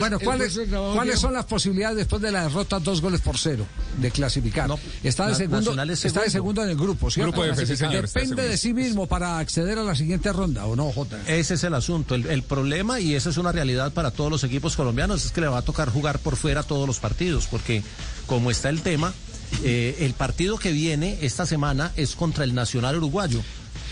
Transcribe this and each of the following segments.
Bueno, ¿cuáles, ¿cuáles son las posibilidades después de la derrota dos goles por cero de clasificar? está, de segundo, está de segundo. en el grupo, ¿cierto? Grupo de Depende de sí mismo para acceder a la siguiente ronda, ¿o no, Jota? Ese es el asunto. El, el problema, y esa es una realidad para todos los equipos colombianos, es que le va a tocar jugar por fuera todos los partidos, porque como está el tema, eh, el partido que viene esta semana es contra el Nacional Uruguayo.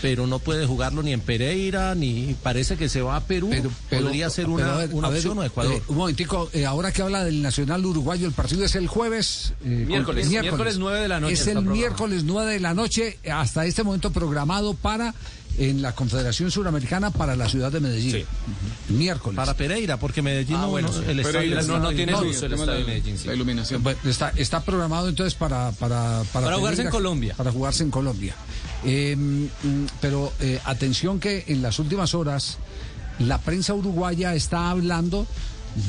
Pero no puede jugarlo ni en Pereira, ni parece que se va a Perú. Podría ser una, pero a ver, una a ver, opción o Ecuador. eh, un momentico, eh, ahora que habla del Nacional Uruguayo, el partido es el jueves. eh, Miércoles, con- miércoles nueve de la noche Es el miércoles 9 de la noche, hasta este momento programado para en la Confederación Suramericana para la ciudad de Medellín. Miércoles. Para Pereira, porque Medellín Ah, no, bueno, no- sí. el Pero estadio no- no tiene no, uso el estadio de Medellín, sí. La iluminación. Bueno, está, está programado entonces para para Para jugarse Pereira, en Colombia. Para jugarse en Colombia. Eh, mm, pero eh, atención que en las últimas horas la prensa uruguaya está hablando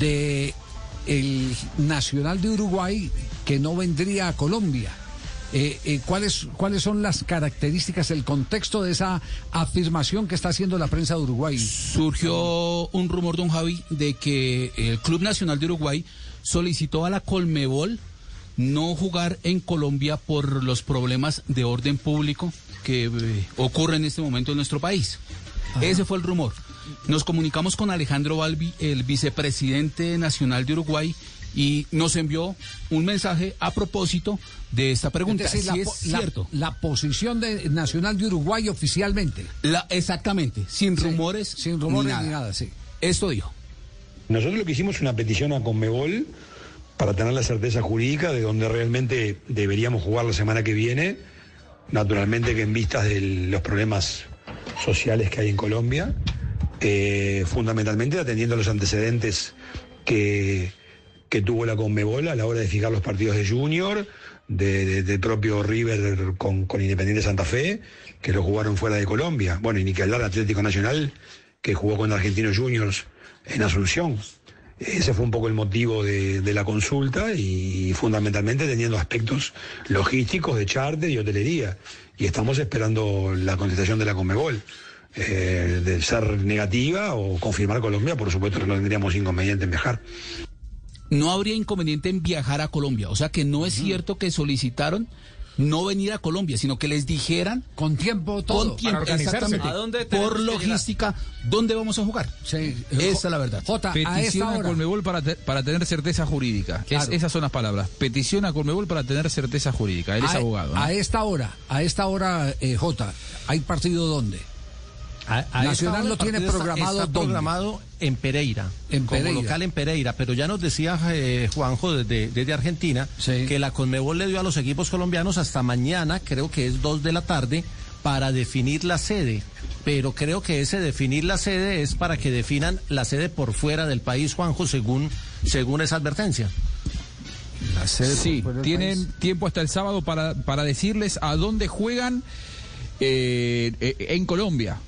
de el Nacional de Uruguay que no vendría a Colombia. Eh, eh, ¿cuáles, ¿Cuáles son las características, el contexto de esa afirmación que está haciendo la prensa de Uruguay? Surgió un rumor, don Javi, de que el Club Nacional de Uruguay solicitó a la Colmebol no jugar en Colombia por los problemas de orden público que eh, ocurren en este momento en nuestro país. Ese fue el rumor. Nos comunicamos con Alejandro Balbi, el vicepresidente nacional de Uruguay, y nos envió un mensaje a propósito de esta pregunta. Es decir, Si la, es la- cierto. la posición de Nacional de Uruguay oficialmente. La- exactamente, sin rumores. Sin rumores ni nada, sí. Esto dijo. Nosotros lo que hicimos es una petición a Conmebol para tener la certeza jurídica de donde realmente deberíamos jugar la semana que viene. Naturalmente que en vistas de los problemas sociales que hay en Colombia, eh, fundamentalmente atendiendo los antecedentes que, que tuvo la Conmebol a la hora de fijar los partidos de Junior, de, propio River con, con Independiente Santa Fe, que lo jugaron fuera de Colombia. Bueno, y ni que hablar Atlético Nacional, que jugó con Argentinos Juniors en Asunción. Ese fue un poco el motivo de, de la consulta y fundamentalmente teniendo aspectos logísticos de charter y hotelería. Y estamos esperando la contestación de la Conmebol. Eh, de ser negativa o confirmar Colombia, por supuesto que no tendríamos inconveniente en viajar. no habría inconveniente en viajar a Colombia. O sea que no es cierto que solicitaron no venir a Colombia, sino que les dijeran con tiempo todo. con tiempo, Para organizarse. exactamente, ¿A dónde por logística, ¿dónde vamos a jugar? Sí. Esa es la verdad. Jota, a esta Petición a hora. Colmebol para, te- para tener certeza jurídica. Es- esas son las palabras. Petición a Colmebol para tener certeza jurídica. Él es a, abogado. ¿no? a esta hora, a esta hora, eh, Jota, ¿hay partido dónde? A- a Nacional lo tiene programado Está, programado en Pereira. En como Pereira. local en Pereira. Pero ya nos decía eh, Juanjo desde, desde Argentina Sí. que la Conmebol le dio a los equipos colombianos hasta mañana, creo que es dos de la tarde, para definir la sede. Pero creo que ese definir la sede es para que definan la sede por fuera del país, Juanjo, según, según esa advertencia. Sí, fuera del tienen país. tiempo hasta el sábado para, para decirles a dónde juegan eh, eh, en Colombia.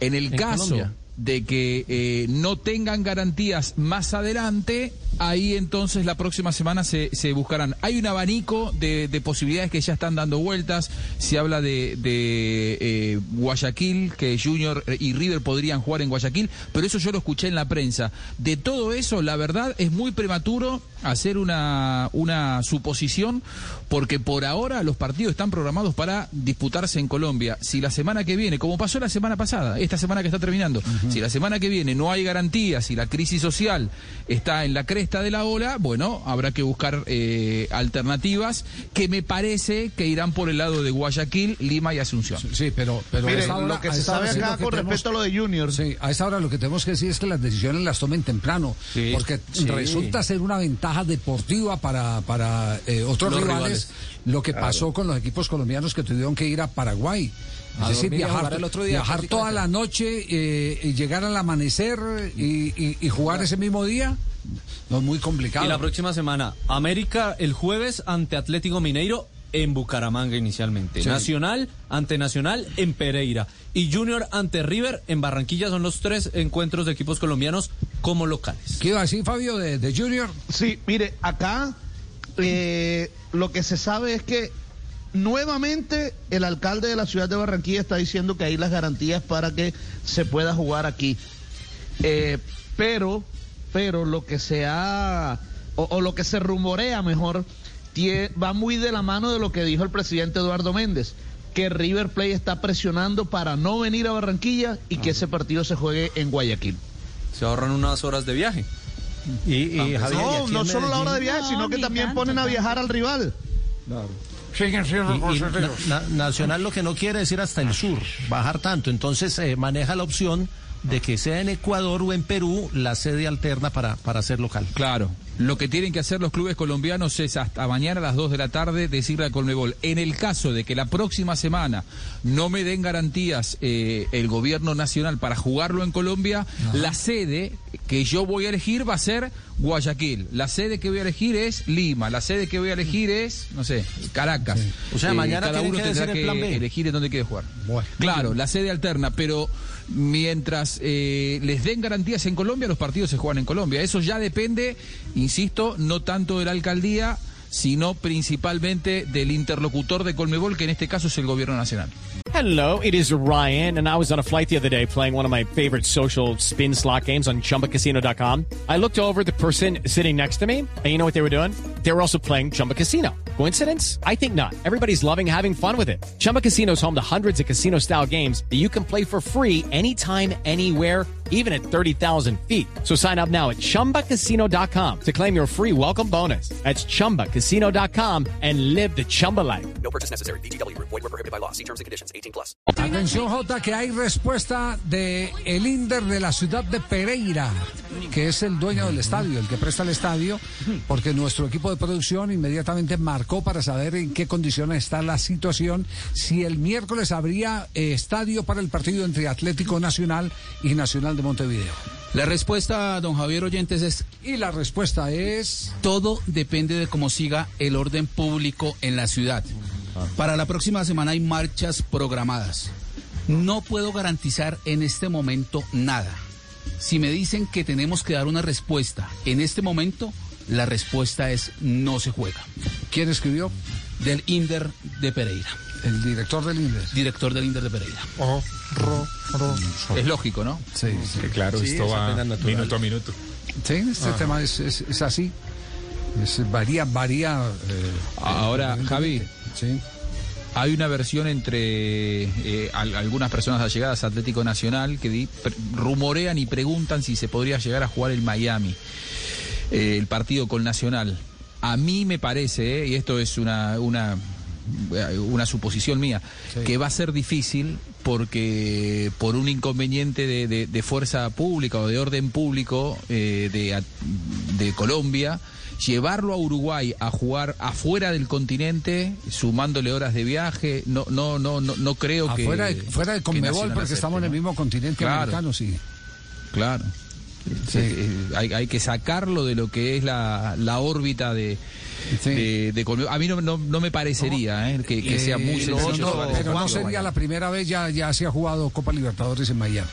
En el En caso Colombia. de que eh, no tengan garantías más adelante, ahí entonces la próxima semana se, se buscarán. Hay un abanico de, de posibilidades que ya están dando vueltas. Se habla de, de eh, Guayaquil, que Junior y River podrían jugar en Guayaquil, pero eso yo lo escuché en la prensa. De todo eso, la verdad es muy prematuro hacer una, una suposición, porque por ahora los partidos están programados para disputarse en Colombia. Si la semana que viene, como pasó la semana pasada, esta semana que está terminando, si la semana que viene no hay garantías, si la crisis social está en la cresta, esta de la ola, bueno, habrá que buscar eh, alternativas que me parece que irán por el lado de Guayaquil, Lima y Asunción. Sí, pero, pero Mire, a esa hora- lo que a se esa sabe acá con tenemos- respecto a lo de Junior. Sí, a esa hora lo que tenemos que decir es que las decisiones las tomen temprano, Sí, porque sí. resulta ser una ventaja deportiva para, para eh, otros Los rivales, rivales. lo que pasó con los equipos colombianos que tuvieron que ir a Paraguay. Es decir, viajar, el otro día, viajar toda la noche eh, y llegar al amanecer y, y- y jugar ese mismo día, no es muy complicado. Y la próxima semana, América el jueves ante Atlético Mineiro en Bucaramanga inicialmente. Sí. Nacional ante Nacional en Pereira. Y Junior ante River en Barranquilla. Son los tres encuentros de equipos colombianos como locales. ¿Qué iba a decir Fabio de, de Junior? Sí, mire, acá eh, lo que se sabe es que nuevamente el alcalde de la ciudad de Barranquilla está diciendo que hay las garantías para que se pueda jugar aquí. Eh, pero, pero lo que se ha, o, o lo que se rumorea mejor, tie- va muy de la mano de lo que dijo el presidente Eduardo Méndez, que River Plate está presionando para no venir a Barranquilla y que ese partido se juegue en Guayaquil. Se ahorran unas horas de viaje. Y, y Javier, y No, no solo la hora de viaje, sino que también tanto, ponen a viajar al rival. Y- y Na- Na- Nacional lo que no quiere decir hasta el sur, bajar tanto. Entonces eh, maneja la opción de que sea en Ecuador o en Perú la sede alterna para, para ser local. Claro. Lo que tienen que hacer los clubes colombianos es hasta mañana a las 2 de la tarde decirle a Colmebol, en el caso de que la próxima semana no me den garantías eh, el gobierno nacional para jugarlo en Colombia, la sede que yo voy a elegir va a ser Guayaquil. La sede que voy a elegir es Lima. La sede que voy a elegir es, no sé, Caracas. Eh, O sea, mañana cada uno que tendrá el que plan B. elegir en dónde quiere jugar. Bueno. Claro, la sede alterna, pero mientras eh, les den garantías en Colombia, los partidos se juegan en Colombia. Eso ya depende, insisto, no tanto de la alcaldía, sino principalmente del interlocutor de Colmebol, que en este caso es el gobierno nacional. Hello, it is Ryan, and I was on a flight the other day playing one of my favorite social spin slot games on chumbacasino.com. I looked over the person sitting next to me, and you know what they were doing? They were also playing Chumba Casino. Coincidence? I think not. Everybody's loving having fun with it. Chumba Casino is home to hundreds of casino style games that you can play for free anytime, anywhere, even at 30,000 feet. So sign up now at chumbacasino.com to claim your free welcome bonus. That's chumbacasino.com and live the Chumba life. No purchase necessary. VGW Group. Void were prohibited by law. See terms and conditions. 18 plus. Atención, Jota, que hay respuesta de el Inder de la ciudad de Pereira, que es el dueño del estadio, el que presta el estadio, porque nuestro equipo de producción inmediatamente marcó para saber en qué condiciones está la situación, si el miércoles habría eh, estadio para el partido entre Atlético Nacional y Nacional de Montevideo. La respuesta, don Javier Oyentes, es Y la respuesta es... todo depende de cómo siga el orden público en la ciudad. Para la próxima semana hay marchas programadas. No puedo garantizar en este momento nada. Si me dicen que tenemos que dar una respuesta en este momento, la respuesta es no se juega. ¿Quién escribió? Del Inder de Pereira, El director del Inder. director del Inder de Pereira. Es lógico, ¿no? Sí, sí. Que claro, Sí, esto es va minuto a minuto. Sí, este tema es, es- es así. Es- varía, varía. eh, Ahora, Javi, Sí. Hay una versión entre eh, al- algunas personas allegadas a Atlético Nacional que di- pre- rumorean y preguntan si se podría llegar a jugar el Miami, eh, el partido con Nacional. A mí me parece, eh, y esto es una, una, eh, una suposición mía, que va a ser difícil porque por un inconveniente de, de- de fuerza pública o de orden público eh, de, de Colombia, llevarlo a Uruguay a jugar afuera del continente, sumándole horas de viaje, no, no, no, no, no creo que Afuera de, fuera de que Conmebol, porque acepte, estamos en el mismo continente Claro. americano, sí. Claro. Sí. Eh, eh, hay, hay que sacarlo de lo que es la, la órbita de, Sí. de, de Colmebol. A mí no, no, no me parecería eh, que, que sea muy Eh, sencillo. no, pero no sería la primera vez, ya, ya se ha jugado Copa Libertadores en Miami.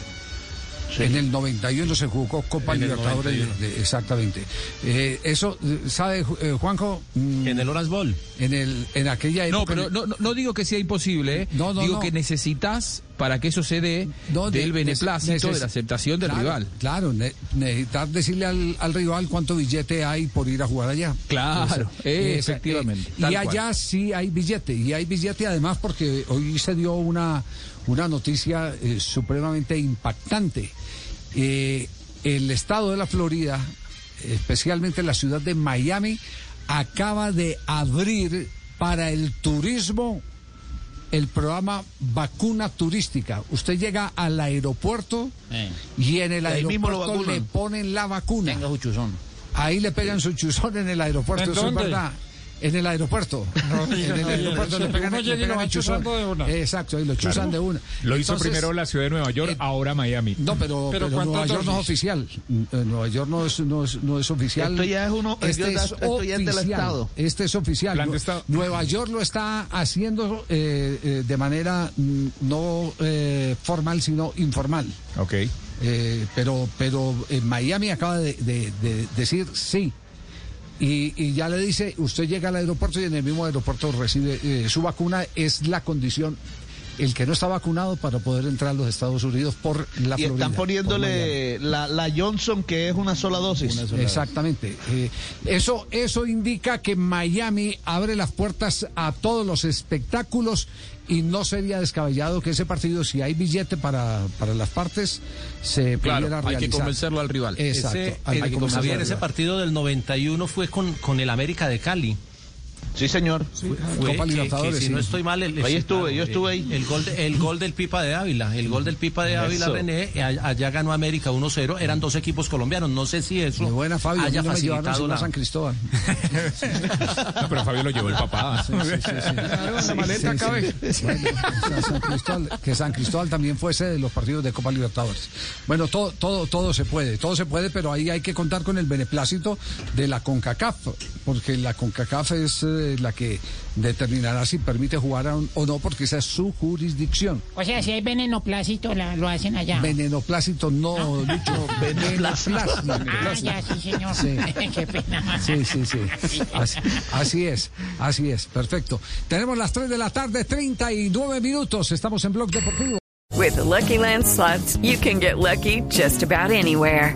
En el 91 se jugó Copa Libertadores, 91. de- exactamente. Eh, eso, ¿sabe, eh, Juanjo? Mm, En el Horas Bowl. en, el, en aquella época... No, pero no, no, digo que sea imposible, ¿eh? No, no, digo no. que necesitas para que eso se dé No, de- del beneplácito, de la aceptación del Claro, rival. Claro, ne- necesitar decirle al, al rival cuánto billete hay por ir a jugar allá. Claro, Esa- efectivamente, eh, y cual. allá sí hay billete, y hay billete además porque hoy se dio una, una noticia eh, supremamente impactante. Eh, el estado de la Florida especialmente la ciudad de Miami, acaba de abrir para el turismo el programa vacuna turística. Usted llega al aeropuerto y en el mismo aeropuerto le ponen la vacuna. Tenga su chuzón. Ahí le pegan su chuzón en el aeropuerto, ¿En eso es verdad. En el aeropuerto. en el aeropuerto le pegan, pegan el chuzón. de una. Exacto, y lo chuzan de una. Lo hizo Entonces, primero la ciudad de Nueva York, ahora Miami. No, pero, Pero pero Nueva ¿cuántas York no es oficial. Eh, Nueva York no es, no es, no es oficial. Esto ya es uno- Este esto es esto del oficial. Estado. Este es oficial. Plan de Nu- Estado. Nueva York lo está haciendo eh, eh, de manera mm, no eh, formal, sino informal. Ok. Eh, pero pero en Miami acaba de, de- de decir sí. Y, y ya le dice, usted llega al aeropuerto y en el mismo aeropuerto recibe eh, su vacuna, es la condición, el que no está vacunado para poder entrar a los Estados Unidos por la Y Florida. están poniéndole la, la Johnson, que es una sola dosis. Exactamente. Eh, eso, eso indica que Miami abre las puertas a todos los espectáculos y no sería descabellado que ese partido, si hay billete para, para las partes, se Claro, pudiera hay que realizar. convencerlo al rival. Exacto. Ese, hay el- que convencerlo Javier, al ese partido del 91 fue con, con el América de Cali. Sí, señor. Fue Copa que- Libertadores, que si sí. no estoy mal, el, Ahí estuve, claro, yo estuve el- ahí. El gol, de- el gol del Pipa de Ávila, el gol del Pipa de Ávila, Eso. René, eh, allá ganó América 1-0, eran dos equipos colombianos, no sé si eso De buena, Fabio. haya no facilitado la... San Cristóbal. No, pero Fabio lo llevó el papá. Sí, sí, sí, sí. la maleta Sí, sí. cabe. Bueno, o sea, San Cristóbal- que San Cristóbal también fuese de los partidos de Copa Libertadores. Bueno, todo, todo, todo se puede, todo se puede, pero ahí hay que contar con el beneplácito de la CONCACAF, porque la CONCACAF es eh, la que determinará si permite jugar a un- o no, porque esa es su jurisdicción. O sea, si hay venenoplácito, la- lo hacen allá. Venenoplácito no, Lucho, venenoplácito. Ah, ya, sí, señor. Sí. Qué pena. Sí, sí, sí. Así, así es, así es, perfecto. Tenemos las 3 de la tarde, 39 minutos. Estamos en Blog Deportivo. With the Lucky Land slots, you can get lucky just about anywhere.